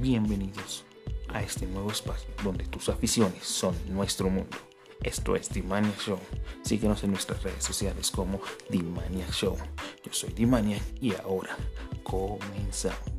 bienvenidos a este nuevo espacio donde tus aficiones son nuestro mundo. Esto es Dimania Show. Síguenos en nuestras redes sociales como Dimania Show. Yo soy Dimania y ahora comenzamos.